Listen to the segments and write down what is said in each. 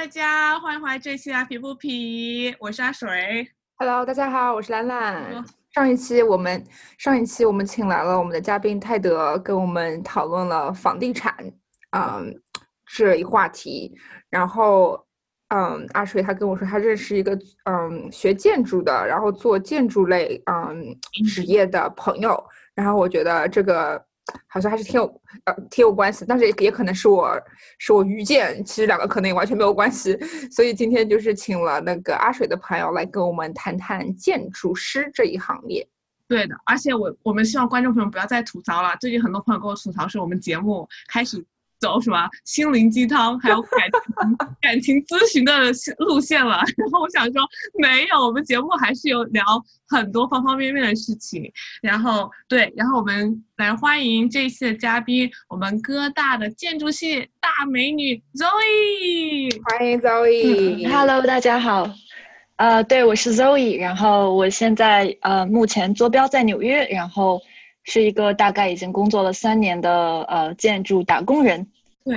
大家欢迎回来这期啊皮肤皮，我是阿水。Hello，大家好，我是兰兰。上一期我们上一期我们请来了我们的嘉宾泰德，跟我们讨论了房地产，嗯，这一话题。然后，嗯，阿水他跟我说他认识一个嗯学建筑的，然后做建筑类嗯职业的朋友。然后我觉得这个好像还是挺有呃挺有关系，但是也可能是我是我愚见，其实两个可能也完全没有关系。所以今天就是请了那个阿水的朋友来跟我们谈谈建筑师这一行业。对的，而且我我们希望观众朋友不要再吐槽了。最近很多朋友跟我吐槽，是我们节目开始走什么心灵鸡汤，还有感情 感情咨询的路线了。然后我想说，没有，我们节目还是有聊很多方方面面的事情。然后对，然后我们来欢迎这一期的嘉宾，我们哥大的建筑系大美女 Zoe。欢迎 Zoe、嗯。Hello，大家好。呃，对，我是 Zoe，然后我现在呃目前坐标在纽约，然后是一个大概已经工作了三年的呃建筑打工人。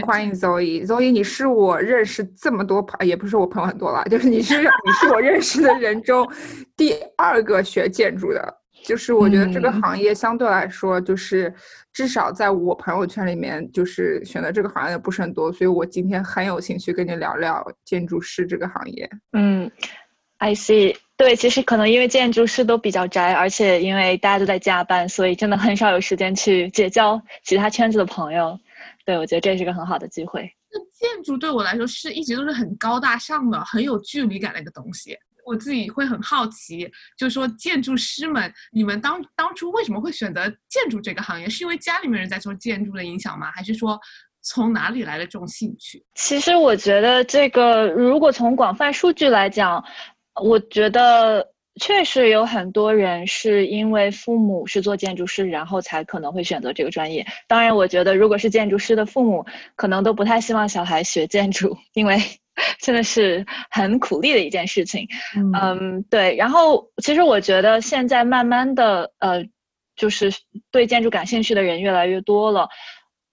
欢迎 Zoe。Zoe，你是我认识这么多朋，也不是我朋友很多了，就是你是你是我认识的人中第二个学建筑的。就是我觉得这个行业相对来说，就是至少在我朋友圈里面，就是选择这个行业的不是很多，所以我今天很有兴趣跟你聊聊建筑师这个行业。嗯。I see，对，其实可能因为建筑师都比较宅，而且因为大家都在加班，所以真的很少有时间去结交其他圈子的朋友。对，我觉得这是个很好的机会。那建筑对我来说是一直都是很高大上的、很有距离感的一个东西。我自己会很好奇，就是说建筑师们，你们当当初为什么会选择建筑这个行业？是因为家里面人在做建筑的影响吗？还是说？从哪里来的这种兴趣？其实我觉得这个，如果从广泛数据来讲，我觉得确实有很多人是因为父母是做建筑师，然后才可能会选择这个专业。当然，我觉得如果是建筑师的父母，可能都不太希望小孩学建筑，因为真的是很苦力的一件事情。嗯,嗯，对。然后，其实我觉得现在慢慢的，呃，就是对建筑感兴趣的人越来越多了。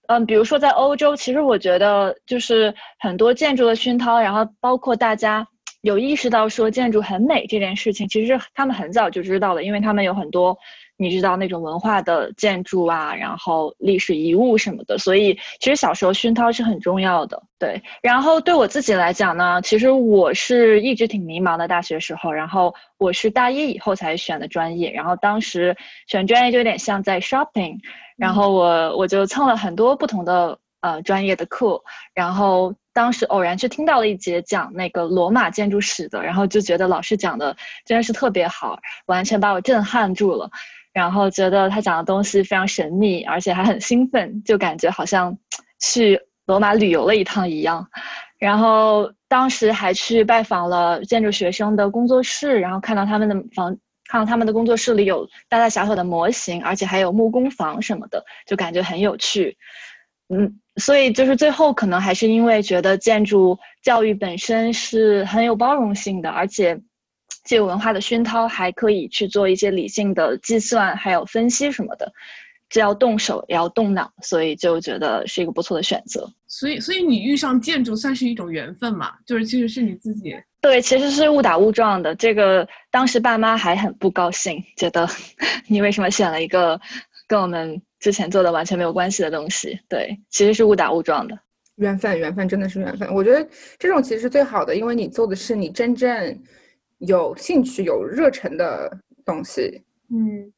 嗯，比如说在欧洲，其实我觉得就是很多建筑的熏陶，然后包括大家有意识到说建筑很美这件事情，其实他们很早就知道了，因为他们有很多你知道那种文化的建筑啊，然后历史遗物什么的，所以其实小时候熏陶是很重要的。对，然后对我自己来讲呢，其实我是一直挺迷茫的，大学时候，然后我是大一以后才选的专业，然后当时选专业就有点像在 shopping。然后我我就蹭了很多不同的呃专业的课，然后当时偶然去听到了一节讲那个罗马建筑史的，然后就觉得老师讲的真的是特别好，完全把我震撼住了，然后觉得他讲的东西非常神秘，而且还很兴奋，就感觉好像去罗马旅游了一趟一样。然后当时还去拜访了建筑学生的工作室，然后看到他们的房。看到他们的工作室里有大大小小的模型，而且还有木工房什么的，就感觉很有趣。嗯，所以就是最后可能还是因为觉得建筑教育本身是很有包容性的，而且既有文化的熏陶，还可以去做一些理性的计算，还有分析什么的。既要动手也要动脑，所以就觉得是一个不错的选择。所以，所以你遇上建筑算是一种缘分嘛？就是其实是你自己。对，其实是误打误撞的。这个当时爸妈还很不高兴，觉得 你为什么选了一个跟我们之前做的完全没有关系的东西？对，其实是误打误撞的。缘分，缘分真的是缘分。我觉得这种其实是最好的，因为你做的是你真正有兴趣、有热忱的东西。嗯。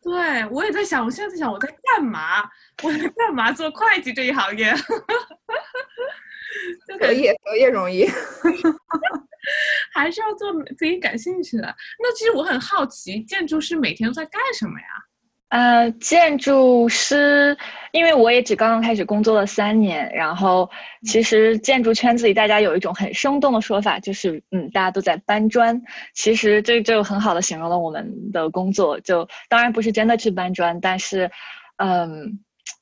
对，我也在想，我现在在想我在干嘛？我在干嘛做会计这一行业？得业得业容易，还是要做自己感兴趣的。那其实我很好奇，建筑师每天都在干什么呀？呃，建筑师，因为我也只刚刚开始工作了三年，然后其实建筑圈子里大家有一种很生动的说法，就是嗯，大家都在搬砖。其实这就很好的形容了我们的工作。就当然不是真的去搬砖，但是，嗯，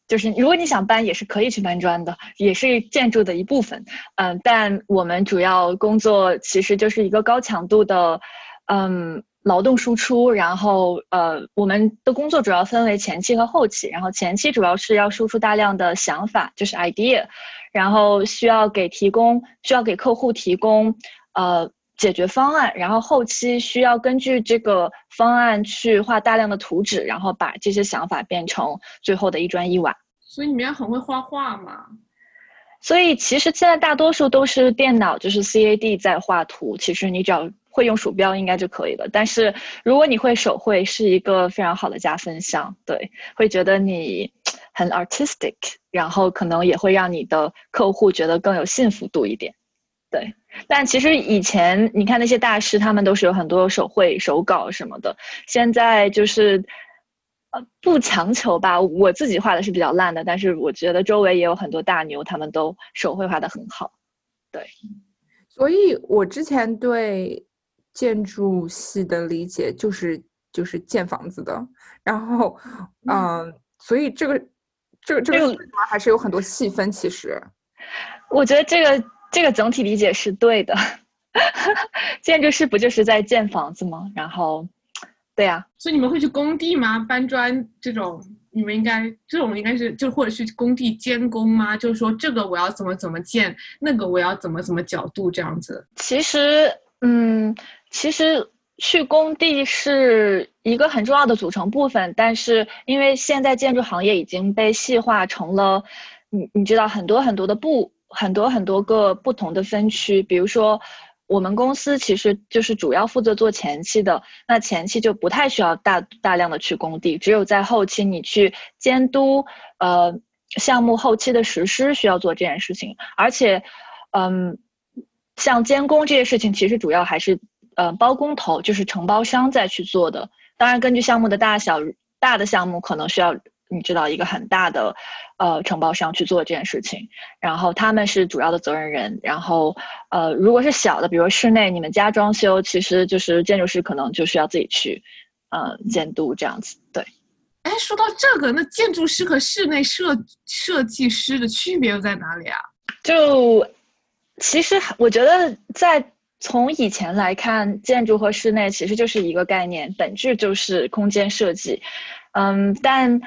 就是如果你想搬，也是可以去搬砖的，也是建筑的一部分。嗯，但我们主要工作其实就是一个高强度的，嗯。劳动输出，然后呃，我们的工作主要分为前期和后期。然后前期主要是要输出大量的想法，就是 idea，然后需要给提供需要给客户提供呃解决方案，然后后期需要根据这个方案去画大量的图纸，然后把这些想法变成最后的一砖一瓦。所以你们也很会画画嘛？所以其实现在大多数都是电脑，就是 CAD 在画图。其实你只要会用鼠标应该就可以了。但是如果你会手绘，是一个非常好的加分项。对，会觉得你很 artistic，然后可能也会让你的客户觉得更有幸福度一点。对，但其实以前你看那些大师，他们都是有很多手绘、手稿什么的。现在就是。呃不强求吧，我自己画的是比较烂的，但是我觉得周围也有很多大牛，他们都手绘画的很好。对，所以我之前对建筑系的理解就是就是建房子的，然后嗯，所以这个这个这个还是有很多细分。其实，我觉得这个这个整体理解是对的。建筑师不就是在建房子吗？然后。对呀，所以你们会去工地吗？搬砖这种，你们应该这种应该是就或者去工地监工吗？就是说这个我要怎么怎么建，那个我要怎么怎么角度这样子。其实，嗯，其实去工地是一个很重要的组成部分，但是因为现在建筑行业已经被细化成了，你你知道很多很多的部，很多很多个不同的分区，比如说。我们公司其实就是主要负责做前期的，那前期就不太需要大大量的去工地，只有在后期你去监督，呃，项目后期的实施需要做这件事情。而且，嗯，像监工这些事情，其实主要还是呃包工头，就是承包商在去做的。当然，根据项目的大小，大的项目可能需要。你知道一个很大的，呃，承包商去做这件事情，然后他们是主要的责任人，然后，呃，如果是小的，比如室内你们家装修，其实就是建筑师可能就需要自己去，呃，监督这样子。对，哎，说到这个，那建筑师和室内设设计师的区别又在哪里啊？就其实我觉得，在从以前来看，建筑和室内其实就是一个概念，本质就是空间设计，嗯，但。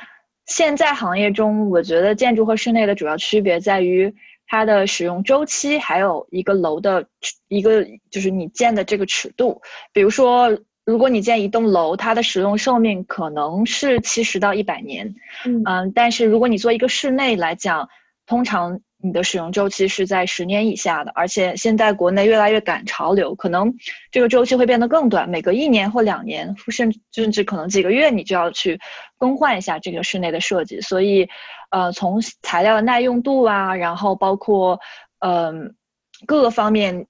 现在行业中，我觉得建筑和室内的主要区别在于它的使用周期，还有一个楼的一个就是你建的这个尺度。比如说，如果你建一栋楼，它的使用寿命可能是七十到一百年，嗯，但是如果你做一个室内来讲，通常。你的使用周期是在十年以下的，而且现在国内越来越赶潮流，可能这个周期会变得更短，每隔一年或两年，甚至甚至可能几个月，你就要去更换一下这个室内的设计。所以，呃，从材料的耐用度啊，然后包括嗯各个方面，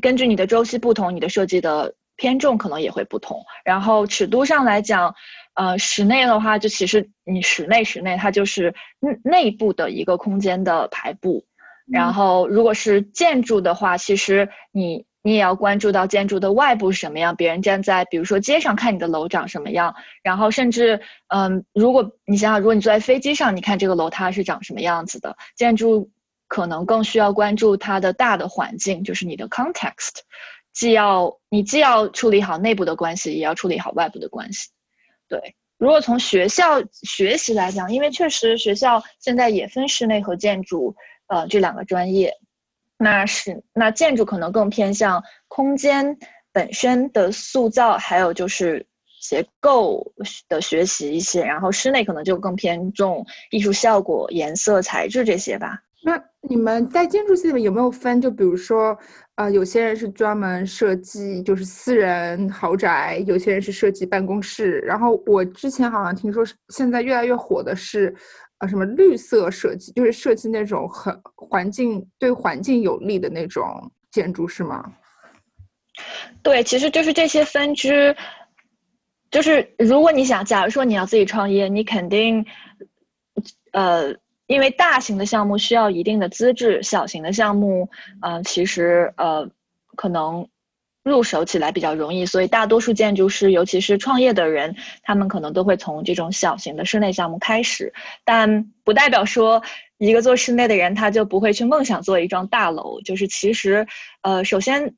根据你的周期不同，你的设计的偏重可能也会不同。然后尺度上来讲。呃，室内的话，就其实你室内室内它就是内内部的一个空间的排布，然后如果是建筑的话，其实你你也要关注到建筑的外部是什么样，别人站在比如说街上看你的楼长什么样，然后甚至嗯，如果你想想，如果你坐在飞机上，你看这个楼它是长什么样子的，建筑可能更需要关注它的大的环境，就是你的 context，既要你既要处理好内部的关系，也要处理好外部的关系。对，如果从学校学习来讲，因为确实学校现在也分室内和建筑，呃，这两个专业，那是那建筑可能更偏向空间本身的塑造，还有就是结构的学习一些，然后室内可能就更偏重艺术效果、颜色、材质这些吧。那你们在建筑系里面有没有分？就比如说，呃，有些人是专门设计就是私人豪宅，有些人是设计办公室。然后我之前好像听说，现在越来越火的是，呃，什么绿色设计，就是设计那种很环境对环境有利的那种建筑，是吗？对，其实就是这些分支，就是如果你想，假如说你要自己创业，你肯定，呃。因为大型的项目需要一定的资质，小型的项目，呃，其实呃，可能入手起来比较容易，所以大多数建筑师，尤其是创业的人，他们可能都会从这种小型的室内项目开始。但不代表说一个做室内的人他就不会去梦想做一幢大楼。就是其实，呃，首先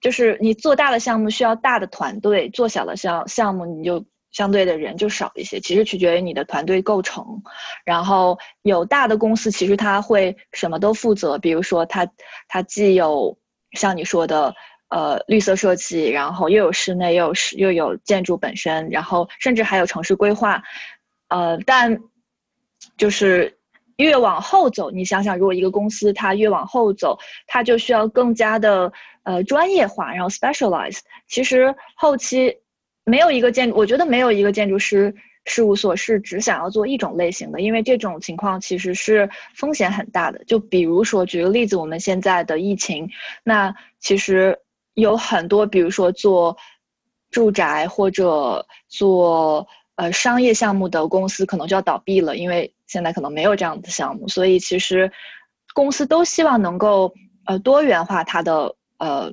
就是你做大的项目需要大的团队，做小的项项目你就相对的人就少一些。其实取决于你的团队构成。然后有大的公司，其实他会什么都负责，比如说他他既有像你说的呃绿色设计，然后又有室内，又有室又有建筑本身，然后甚至还有城市规划。呃，但就是越往后走，你想想，如果一个公司它越往后走，它就需要更加的呃专业化，然后 specialize。其实后期没有一个建，我觉得没有一个建筑师事务所是只想要做一种类型的，因为这种情况其实是风险很大的。就比如说举个例子，我们现在的疫情，那其实有很多，比如说做住宅或者做。呃，商业项目的公司可能就要倒闭了，因为现在可能没有这样的项目，所以其实公司都希望能够呃多元化它的呃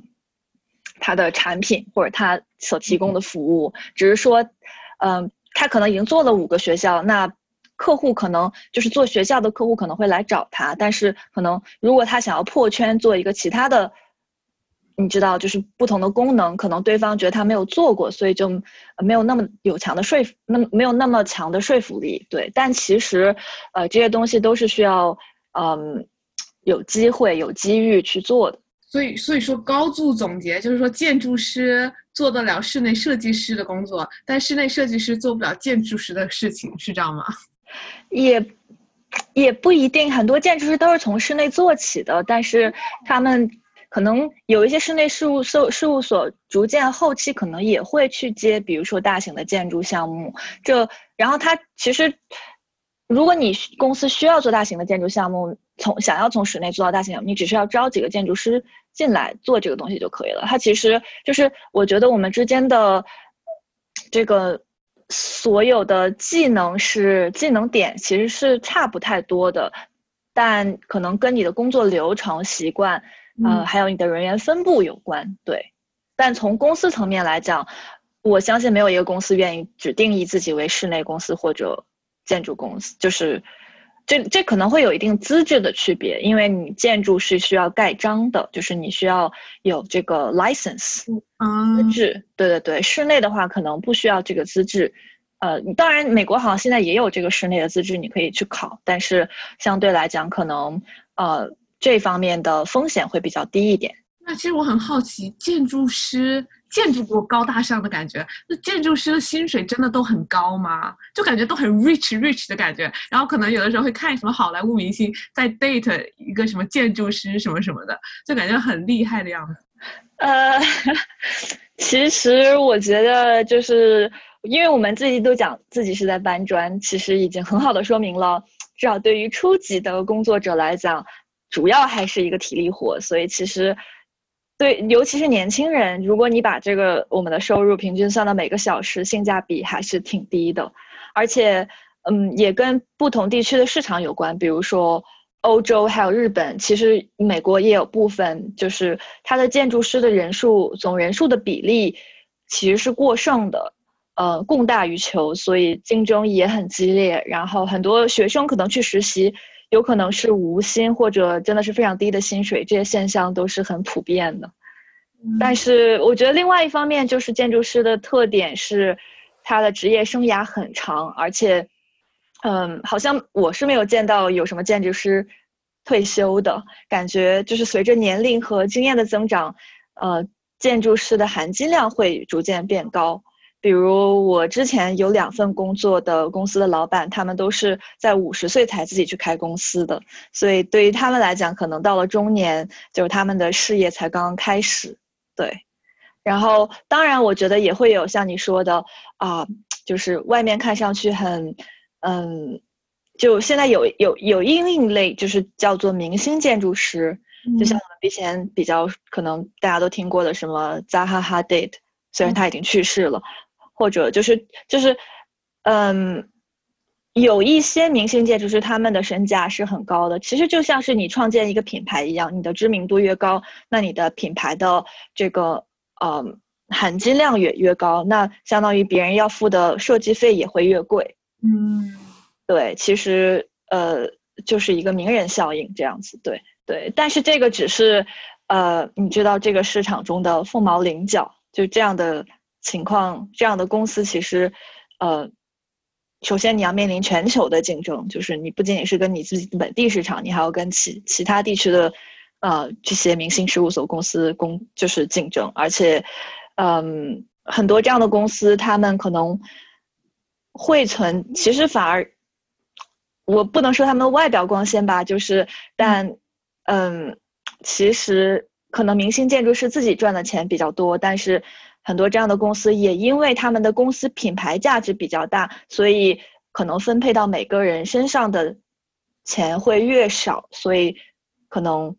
它的产品或者它所提供的服务。只是说，嗯，他可能已经做了五个学校，那客户可能就是做学校的客户可能会来找他，但是可能如果他想要破圈做一个其他的。你知道，就是不同的功能，可能对方觉得他没有做过，所以就没有那么有强的说服，那没有那么强的说服力。对，但其实，呃，这些东西都是需要，嗯，有机会、有机遇去做的。所以，所以说高度总结就是说，建筑师做得了室内设计师的工作，但室内设计师做不了建筑师的事情，是这样吗？也，也不一定。很多建筑师都是从室内做起的，但是他们。可能有一些室内事务所事务所逐渐后期可能也会去接，比如说大型的建筑项目。这然后他其实，如果你公司需要做大型的建筑项目，从想要从室内做到大型项目，你只需要招几个建筑师进来做这个东西就可以了。它其实就是我觉得我们之间的这个所有的技能是技能点其实是差不太多的，但可能跟你的工作流程习惯。呃，还有你的人员分布有关，对。但从公司层面来讲，我相信没有一个公司愿意只定义自己为室内公司或者建筑公司，就是这这可能会有一定资质的区别，因为你建筑是需要盖章的，就是你需要有这个 license 资质。对对对，室内的话可能不需要这个资质。呃，当然美国好像现在也有这个室内的资质，你可以去考，但是相对来讲，可能呃。这方面的风险会比较低一点。那其实我很好奇，建筑师建筑过高大上的感觉，那建筑师的薪水真的都很高吗？就感觉都很 rich rich 的感觉。然后可能有的时候会看什么好莱坞明星在 date 一个什么建筑师什么什么的，就感觉很厉害的样子。呃，其实我觉得就是因为我们自己都讲自己是在搬砖，其实已经很好的说明了，至少对于初级的工作者来讲。主要还是一个体力活，所以其实，对，尤其是年轻人，如果你把这个我们的收入平均算到每个小时，性价比还是挺低的，而且，嗯，也跟不同地区的市场有关。比如说欧洲还有日本，其实美国也有部分，就是它的建筑师的人数总人数的比例其实是过剩的，呃，供大于求，所以竞争也很激烈。然后很多学生可能去实习。有可能是无薪或者真的是非常低的薪水，这些现象都是很普遍的。但是我觉得另外一方面就是建筑师的特点是，他的职业生涯很长，而且，嗯，好像我是没有见到有什么建筑师退休的感觉，就是随着年龄和经验的增长，呃，建筑师的含金量会逐渐变高。比如我之前有两份工作的公司的老板，他们都是在五十岁才自己去开公司的，所以对于他们来讲，可能到了中年，就是他们的事业才刚刚开始。对，然后当然，我觉得也会有像你说的啊，就是外面看上去很，嗯，就现在有有有另类，就是叫做明星建筑师，就像我们以前比较可能大家都听过的什么扎哈哈迪特，虽然他已经去世了。或者就是就是，嗯，有一些明星建筑师，他们的身价是很高的。其实就像是你创建一个品牌一样，你的知名度越高，那你的品牌的这个呃含金量也越高，那相当于别人要付的设计费也会越贵。嗯，对，其实呃就是一个名人效应这样子。对对，但是这个只是呃你知道这个市场中的凤毛麟角，就这样的。情况这样的公司其实，呃，首先你要面临全球的竞争，就是你不仅仅是跟你自己的本地市场，你还要跟其其他地区的呃这些明星事务所公司公就是竞争，而且，嗯，很多这样的公司，他们可能会存，其实反而。我不能说他们外表光鲜吧，就是，但，嗯，其实可能明星建筑师自己赚的钱比较多，但是很多这样的公司也因为他们的公司品牌价值比较大，所以可能分配到每个人身上的钱会越少，所以可能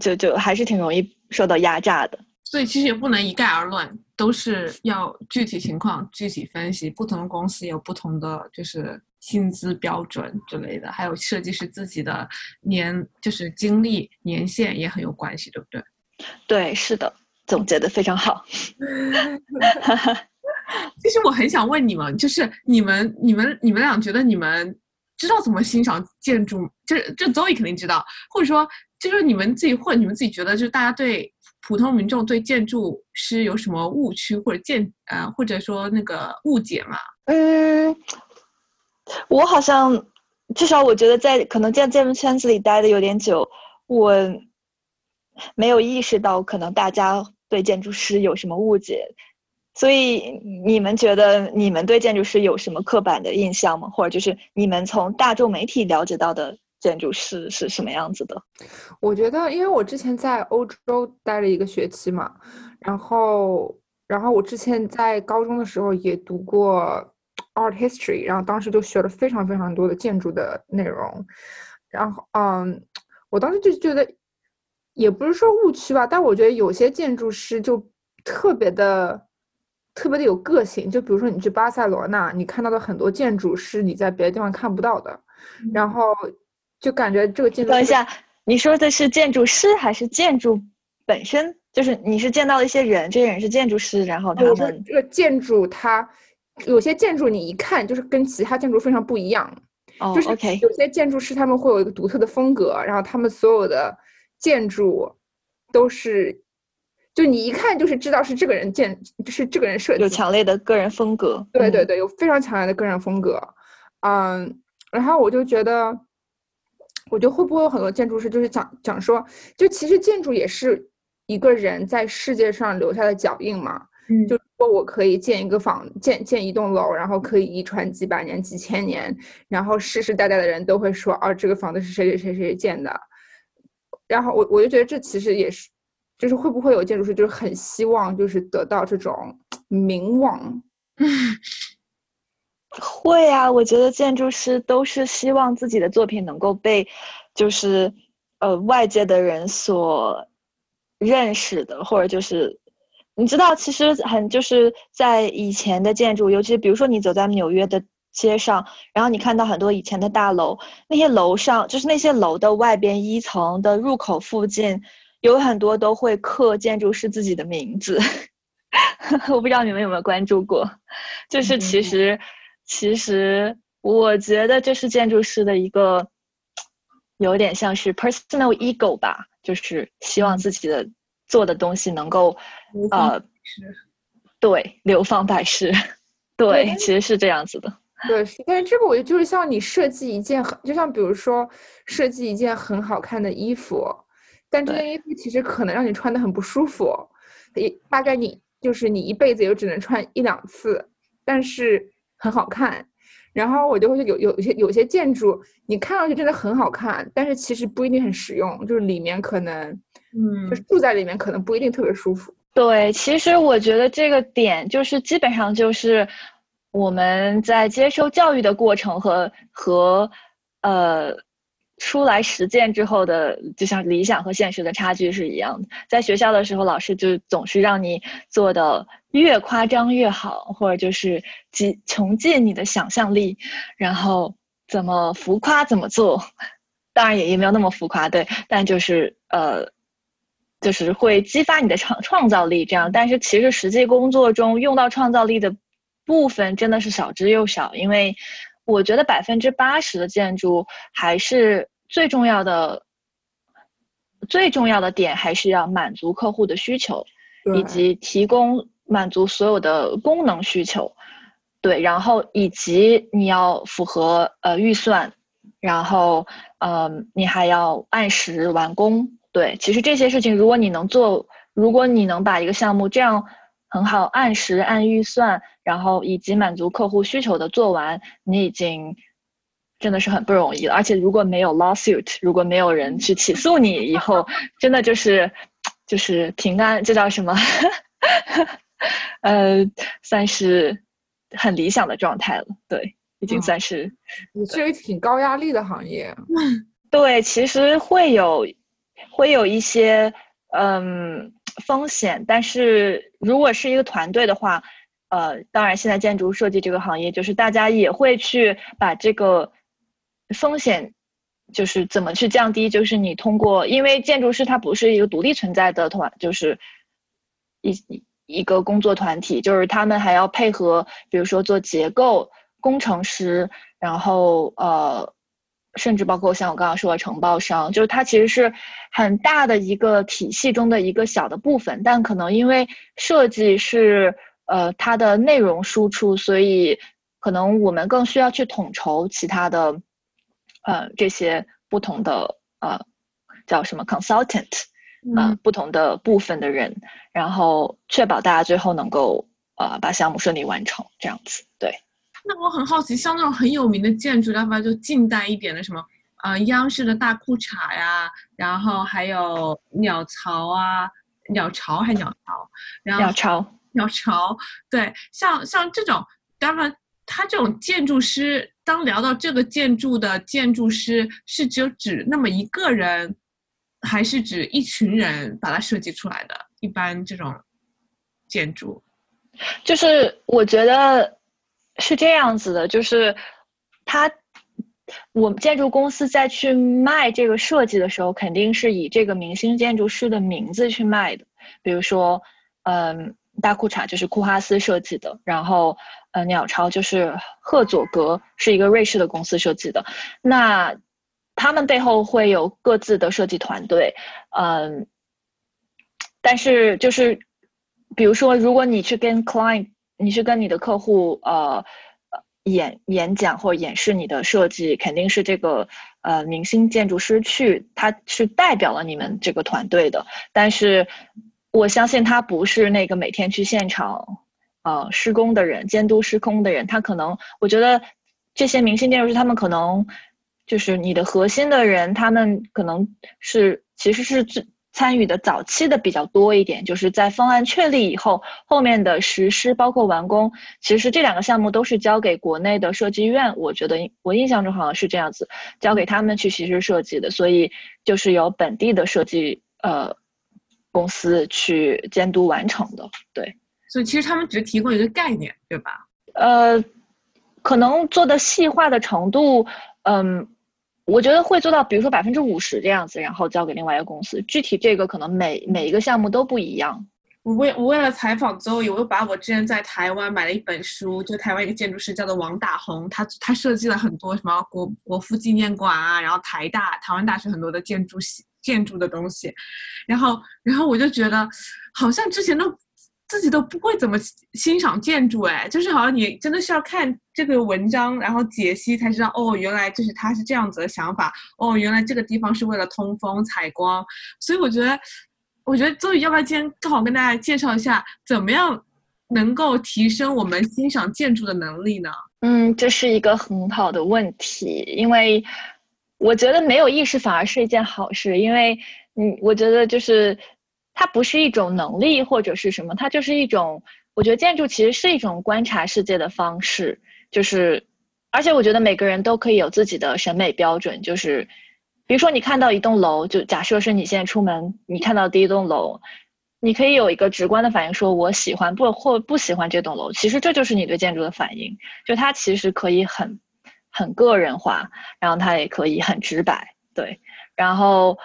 就就还是挺容易受到压榨的。所以其实也不能一概而论，都是要具体情况具体分析，不同的公司有不同的就是。薪资标准之类的，还有设计师自己的年就是经历年限也很有关系，对不对？对，是的，总结的非常好。其实我很想问你们，就是你们、你们、你们俩觉得你们知道怎么欣赏建筑？就是这 Zoe 肯定知道，或者说就是你们自己或者你们自己觉得，就是大家对普通民众对建筑师有什么误区或者见呃或者说那个误解吗？嗯。我好像，至少我觉得在可能在建筑圈子里待的有点久，我没有意识到可能大家对建筑师有什么误解，所以你们觉得你们对建筑师有什么刻板的印象吗？或者就是你们从大众媒体了解到的建筑师是什么样子的？我觉得，因为我之前在欧洲待了一个学期嘛，然后，然后我之前在高中的时候也读过。Art history，然后当时就学了非常非常多的建筑的内容，然后嗯，我当时就觉得，也不是说误区吧，但我觉得有些建筑师就特别的特别的有个性，就比如说你去巴塞罗那，你看到的很多建筑是你在别的地方看不到的，然后就感觉这个建筑。等一下，你说的是建筑师还是建筑本身？就是你是见到了一些人，这些人是建筑师，然后他们这个建筑它。有些建筑你一看就是跟其他建筑非常不一样，哦、就是有些建筑师他们会有一个独特的风格，然后他们所有的建筑都是，就你一看就是知道是这个人建，是这个人设计，有强烈的个人风格。对对对，有非常强烈的个人风格。嗯，然后我就觉得，我觉得会不会有很多建筑师就是讲讲说，就其实建筑也是一个人在世界上留下的脚印嘛。嗯，就说我可以建一个房，建建一栋楼，然后可以遗传几百年、几千年，然后世世代代的人都会说，哦，这个房子是谁谁谁谁建的。然后我我就觉得这其实也是，就是会不会有建筑师就是很希望就是得到这种名望？会啊，我觉得建筑师都是希望自己的作品能够被，就是呃外界的人所认识的，或者就是。你知道，其实很就是在以前的建筑，尤其比如说你走在纽约的街上，然后你看到很多以前的大楼，那些楼上就是那些楼的外边一层的入口附近，有很多都会刻建筑师自己的名字。我不知道你们有没有关注过，就是其实其实我觉得这是建筑师的一个有点像是 personal ego 吧，就是希望自己的。做的东西能够，呃，对，流芳百世，对，其实是这样子的。对，但是这个我觉得就是像你设计一件很，就像比如说设计一件很好看的衣服，但这件衣服其实可能让你穿的很不舒服，也大概你就是你一辈子也只能穿一两次，但是很好看。然后我就会有有些有些建筑，你看上去真的很好看，但是其实不一定很实用，就是里面可能。嗯，就是住在里面可能不一定特别舒服。对，其实我觉得这个点就是基本上就是我们在接受教育的过程和和呃出来实践之后的，就像理想和现实的差距是一样的。在学校的时候，老师就总是让你做的越夸张越好，或者就是尽穷尽你的想象力，然后怎么浮夸怎么做。当然也也没有那么浮夸，对，但就是呃。就是会激发你的创创造力，这样。但是其实实际工作中用到创造力的部分真的是少之又少，因为我觉得百分之八十的建筑还是最重要的，最重要的点还是要满足客户的需求，以及提供满足所有的功能需求。对，然后以及你要符合呃预算，然后嗯，你还要按时完工。对，其实这些事情，如果你能做，如果你能把一个项目这样很好按时按预算，然后以及满足客户需求的做完，你已经真的是很不容易了。而且如果没有 lawsuit，如果没有人去起诉你，以后真的就是就是平安，这叫什么？呃，算是。很理想的状态了，对，已经算是。你是一个挺高压力的行业。对，其实会有，会有一些嗯风险，但是如果是一个团队的话，呃，当然现在建筑设计这个行业，就是大家也会去把这个风险，就是怎么去降低，就是你通过，因为建筑师他不是一个独立存在的团，就是一。一个工作团体，就是他们还要配合，比如说做结构工程师，然后呃，甚至包括像我刚刚说的承包商，就是它其实是很大的一个体系中的一个小的部分，但可能因为设计是呃它的内容输出，所以可能我们更需要去统筹其他的呃这些不同的呃叫什么 consultant。嗯，不同的部分的人，然后确保大家最后能够呃把项目顺利完成，这样子。对。那我很好奇，像那种很有名的建筑，要不要就近代一点的什么，呃，央视的大裤衩呀，然后还有鸟巢啊，鸟巢还鸟巢，然后鸟巢，鸟巢，对，像像这种，当然他这种建筑师，当聊到这个建筑的建筑师，是只有指那么一个人。还是指一群人把它设计出来的，一般这种建筑，就是我觉得是这样子的，就是他我们建筑公司在去卖这个设计的时候，肯定是以这个明星建筑师的名字去卖的。比如说，嗯，大裤衩就是库哈斯设计的，然后呃，鸟巢就是赫佐格是一个瑞士的公司设计的，那。他们背后会有各自的设计团队，嗯，但是就是，比如说，如果你去跟 client，你去跟你的客户呃演演讲或演示你的设计，肯定是这个呃明星建筑师去，他是代表了你们这个团队的。但是我相信他不是那个每天去现场呃施工的人，监督施工的人。他可能，我觉得这些明星建筑师他们可能。就是你的核心的人，他们可能是其实是参与的早期的比较多一点，就是在方案确立以后，后面的实施包括完工，其实这两个项目都是交给国内的设计院。我觉得我印象中好像是这样子，交给他们去实施设计的，所以就是由本地的设计呃公司去监督完成的。对，所以其实他们只是提供一个概念，对吧？呃，可能做的细化的程度。嗯，我觉得会做到，比如说百分之五十这样子，然后交给另外一个公司。具体这个可能每每一个项目都不一样。我为我为了采访周易，我又把我之前在台湾买了一本书，就台湾一个建筑师叫做王大宏，他他设计了很多什么国国父纪念馆啊，然后台大台湾大学很多的建筑系建筑的东西，然后然后我就觉得好像之前都。自己都不会怎么欣赏建筑，哎，就是好像你真的是要看这个文章，然后解析才知道，哦，原来就是他是这样子的想法，哦，原来这个地方是为了通风采光，所以我觉得，我觉得周宇要不要今天正好跟大家介绍一下，怎么样能够提升我们欣赏建筑的能力呢？嗯，这是一个很好的问题，因为我觉得没有意识反而是一件好事，因为，嗯，我觉得就是。它不是一种能力或者是什么，它就是一种，我觉得建筑其实是一种观察世界的方式，就是，而且我觉得每个人都可以有自己的审美标准，就是，比如说你看到一栋楼，就假设是你现在出门，你看到第一栋楼，你可以有一个直观的反应，说我喜欢不或不喜欢这栋楼，其实这就是你对建筑的反应，就它其实可以很，很个人化，然后它也可以很直白，对，然后。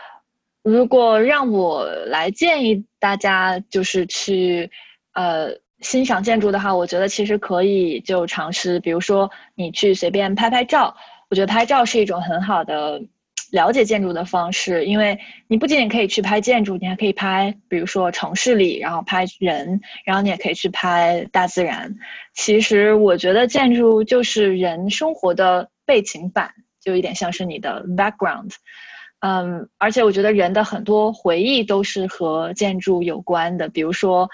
如果让我来建议大家，就是去，呃，欣赏建筑的话，我觉得其实可以就尝试，比如说你去随便拍拍照，我觉得拍照是一种很好的了解建筑的方式，因为你不仅仅可以去拍建筑，你还可以拍，比如说城市里，然后拍人，然后你也可以去拍大自然。其实我觉得建筑就是人生活的背景板，就有点像是你的 background。嗯，而且我觉得人的很多回忆都是和建筑有关的，比如说，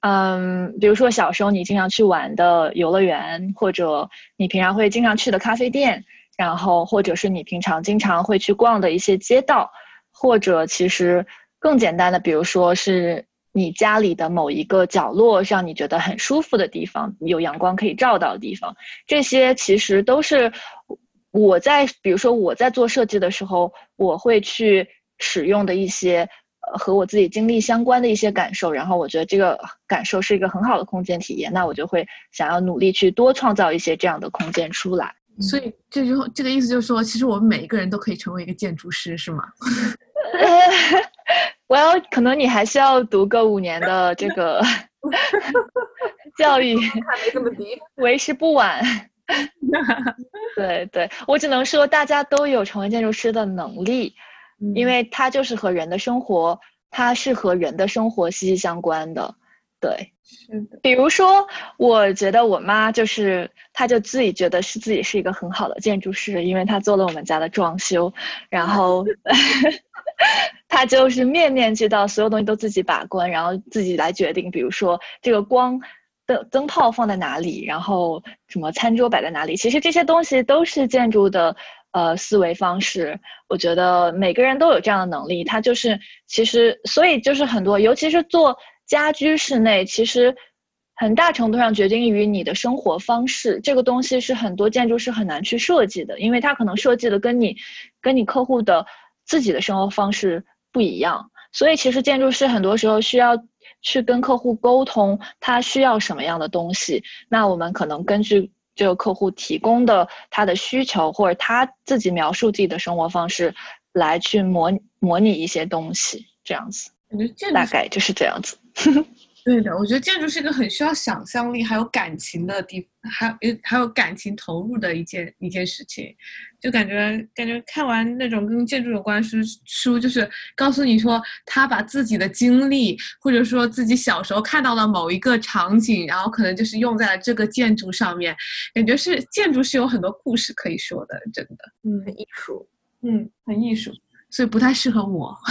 嗯，比如说小时候你经常去玩的游乐园，或者你平常会经常去的咖啡店。然后，或者是你平常经常会去逛的一些街道，或者其实更简单的，比如说是你家里的某一个角落，让你觉得很舒服的地方，有阳光可以照到的地方，这些其实都是我在，比如说我在做设计的时候，我会去使用的一些呃和我自己经历相关的一些感受。然后我觉得这个感受是一个很好的空间体验，那我就会想要努力去多创造一些这样的空间出来。所以这句话这个意思就是说，其实我们每一个人都可以成为一个建筑师，是吗？我要可能你还是要读个五年的这个 教育，还没这么低，为时不晚。对对，我只能说大家都有成为建筑师的能力，因为它就是和人的生活，它是和人的生活息息相关的。对，是的。比如说，我觉得我妈就是，她就自己觉得是自己是一个很好的建筑师，因为她做了我们家的装修，然后 她就是面面俱到，所有东西都自己把关，然后自己来决定。比如说，这个光灯灯泡放在哪里，然后什么餐桌摆在哪里，其实这些东西都是建筑的呃思维方式。我觉得每个人都有这样的能力，他就是其实，所以就是很多，尤其是做。家居室内其实很大程度上决定于你的生活方式，这个东西是很多建筑师很难去设计的，因为它可能设计的跟你跟你客户的自己的生活方式不一样，所以其实建筑师很多时候需要去跟客户沟通，他需要什么样的东西，那我们可能根据这个客户提供的他的需求或者他自己描述自己的生活方式来去模模拟一些东西，这样子，大概就是这样子。对的，我觉得建筑是一个很需要想象力还有感情的地，还有还有感情投入的一件一件事情，就感觉感觉看完那种跟建筑有关书书，就是告诉你说他把自己的经历，或者说自己小时候看到的某一个场景，然后可能就是用在了这个建筑上面，感觉是建筑是有很多故事可以说的，真的，嗯，很艺术，嗯，很艺术，所以不太适合我。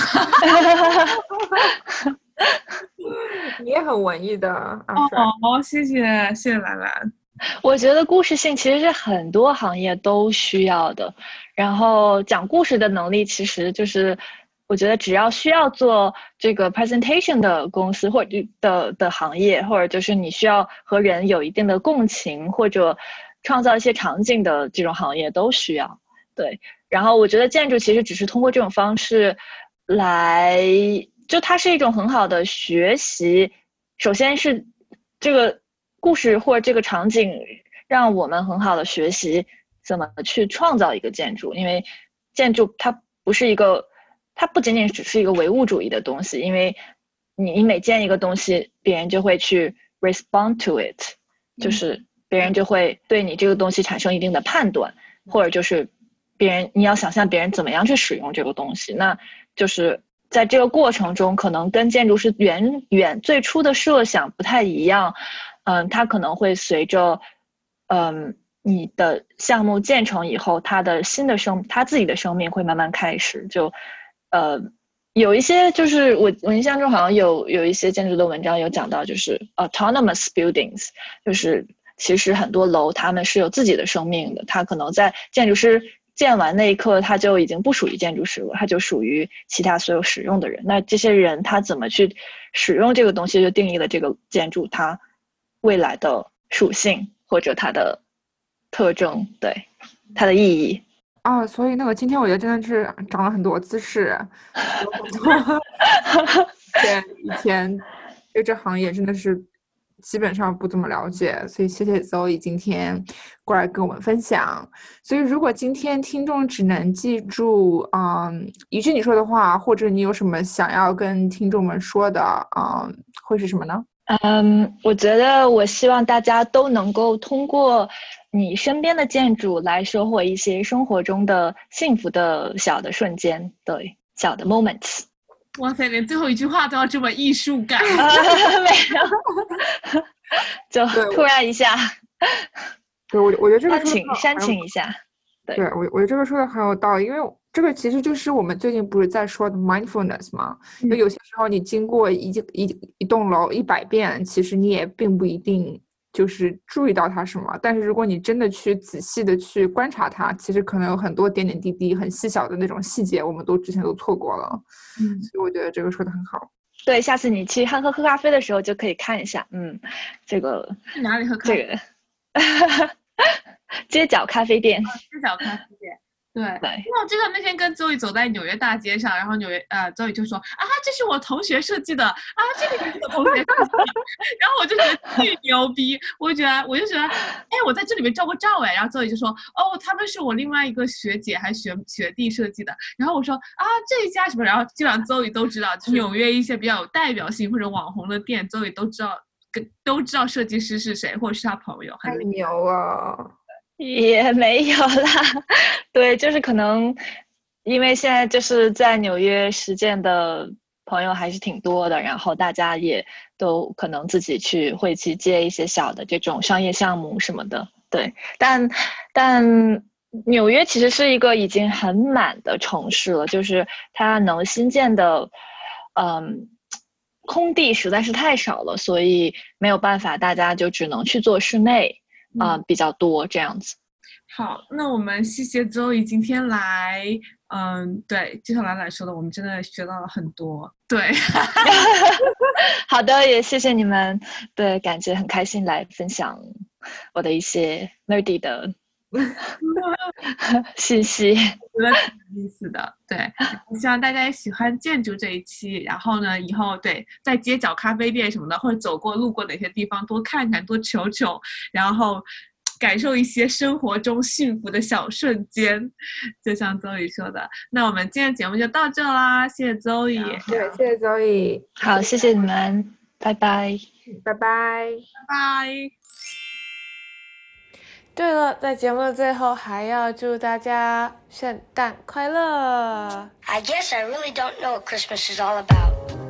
你也很文艺的，哦，谢谢谢谢兰兰。我觉得故事性其实是很多行业都需要的，然后讲故事的能力，其实就是我觉得只要需要做这个 presentation 的公司或者的的行业，或者就是你需要和人有一定的共情或者创造一些场景的这种行业都需要。对，然后我觉得建筑其实只是通过这种方式来。就它是一种很好的学习，首先是这个故事或者这个场景，让我们很好的学习怎么去创造一个建筑。因为建筑它不是一个，它不仅仅只是一个唯物主义的东西。因为你你每建一个东西，别人就会去 respond to it，就是别人就会对你这个东西产生一定的判断，或者就是别人你要想象别人怎么样去使用这个东西，那就是。在这个过程中，可能跟建筑师远远最初的设想不太一样，嗯，它可能会随着，嗯，你的项目建成以后，它的新的生，它自己的生命会慢慢开始。就，呃，有一些就是我我印象中好像有有一些建筑的文章有讲到，就是 autonomous buildings，就是其实很多楼他们是有自己的生命的，它可能在建筑师。建完那一刻，它就已经不属于建筑师了，它就属于其他所有使用的人。那这些人他怎么去使用这个东西，就定义了这个建筑它未来的属性或者它的特征，对它的意义啊。所以那个今天我觉得真的是长了很多知识，对以前对这行业真的是。基本上不怎么了解，所以谢谢 Zoe 今天过来跟我们分享。所以如果今天听众只能记住嗯一句你说的话，或者你有什么想要跟听众们说的，嗯，会是什么呢？嗯，我觉得我希望大家都能够通过你身边的建筑来收获一些生活中的幸福的小的瞬间，对，小的 moments。哇塞，连最后一句话都要这么艺术感？没有，就突然一下。对，我我觉得这个煽情煽情一下。对，我我觉得这个说的很有道理，因为这个其实就是我们最近不是在说的 mindfulness 吗？就有些时候你经过一一一栋楼一百遍，其实你也并不一定就是注意到它什么。但是如果你真的去仔细的去观察它，其实可能有很多点点滴滴、很细小的那种细节，我们都之前都错过了。嗯，所以我觉得这个说的很好。对，下次你去汉喝喝咖啡的时候就可以看一下。嗯，这个哪里喝咖啡？这 个街角咖啡店，街角咖啡店，对。因为我记得那天跟周宇走在纽约大街上，然后纽约呃，周宇就说啊，这是我同学设计的啊，这个是我同学，然后我就觉得巨牛逼，我就觉得我就觉得，哎，我在这里面照过照哎，然后周宇就说哦，他们是我另外一个学姐还学学弟设计的，然后我说啊，这一家什么，然后基本上周宇都知道，纽约一些比较有代表性或者网红的店，周宇都知道。跟都知道设计师是谁，或者是他朋友，太牛了，也没有啦。对，就是可能因为现在就是在纽约实践的朋友还是挺多的，然后大家也都可能自己去会去接一些小的这种商业项目什么的。对，但但纽约其实是一个已经很满的城市了，就是它能新建的，嗯。空地实在是太少了，所以没有办法，大家就只能去做室内，啊，比较多这样子。好，那我们谢谢周宇今天来，嗯，对，就像兰兰说的，我们真的学到了很多。对，好的，也谢谢你们，对，感觉很开心来分享我的一些 nerdy 的。信息，觉得挺有意思的。对，希望大家也喜欢建筑这一期。然后呢，以后对在街角咖啡店什么的，或者走过路过哪些地方，多看看，多瞅瞅，然后感受一些生活中幸福的小瞬间。就像周宇说的，那我们今天节目就到这啦，谢谢周宇，对，谢谢周宇，好，谢谢你们，拜拜，拜拜，拜拜。对了，在节目的最后，还要祝大家圣诞快乐。I guess I really don't know what Christmas is all about.